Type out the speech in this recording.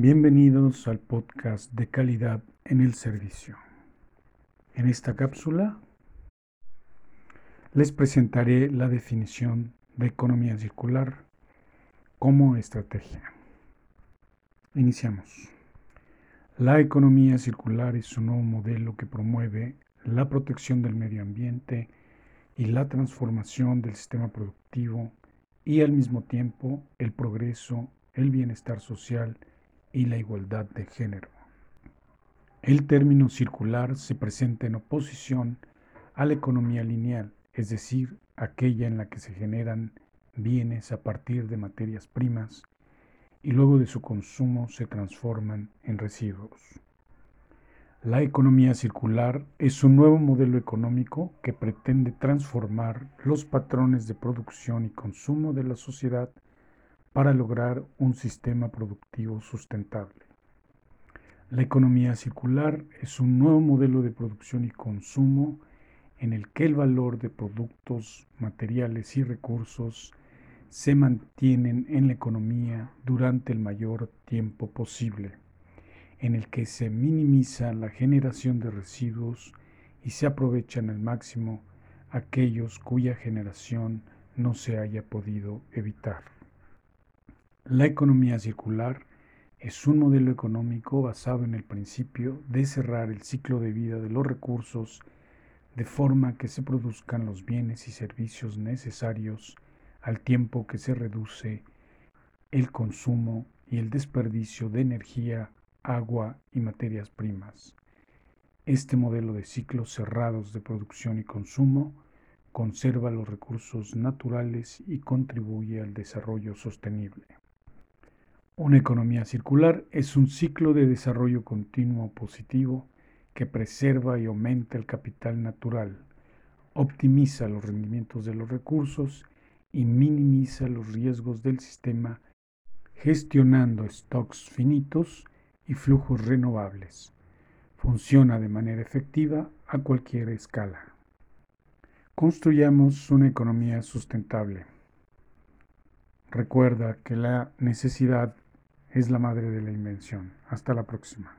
Bienvenidos al podcast de calidad en el servicio. En esta cápsula les presentaré la definición de economía circular como estrategia. Iniciamos. La economía circular es un nuevo modelo que promueve la protección del medio ambiente y la transformación del sistema productivo y al mismo tiempo el progreso, el bienestar social y la igualdad de género. El término circular se presenta en oposición a la economía lineal, es decir, aquella en la que se generan bienes a partir de materias primas y luego de su consumo se transforman en residuos. La economía circular es un nuevo modelo económico que pretende transformar los patrones de producción y consumo de la sociedad para lograr un sistema productivo sustentable. La economía circular es un nuevo modelo de producción y consumo en el que el valor de productos, materiales y recursos se mantienen en la economía durante el mayor tiempo posible, en el que se minimiza la generación de residuos y se aprovechan al máximo aquellos cuya generación no se haya podido evitar. La economía circular es un modelo económico basado en el principio de cerrar el ciclo de vida de los recursos de forma que se produzcan los bienes y servicios necesarios al tiempo que se reduce el consumo y el desperdicio de energía, agua y materias primas. Este modelo de ciclos cerrados de producción y consumo conserva los recursos naturales y contribuye al desarrollo sostenible. Una economía circular es un ciclo de desarrollo continuo positivo que preserva y aumenta el capital natural, optimiza los rendimientos de los recursos y minimiza los riesgos del sistema gestionando stocks finitos y flujos renovables. Funciona de manera efectiva a cualquier escala. Construyamos una economía sustentable. Recuerda que la necesidad es la madre de la invención. Hasta la próxima.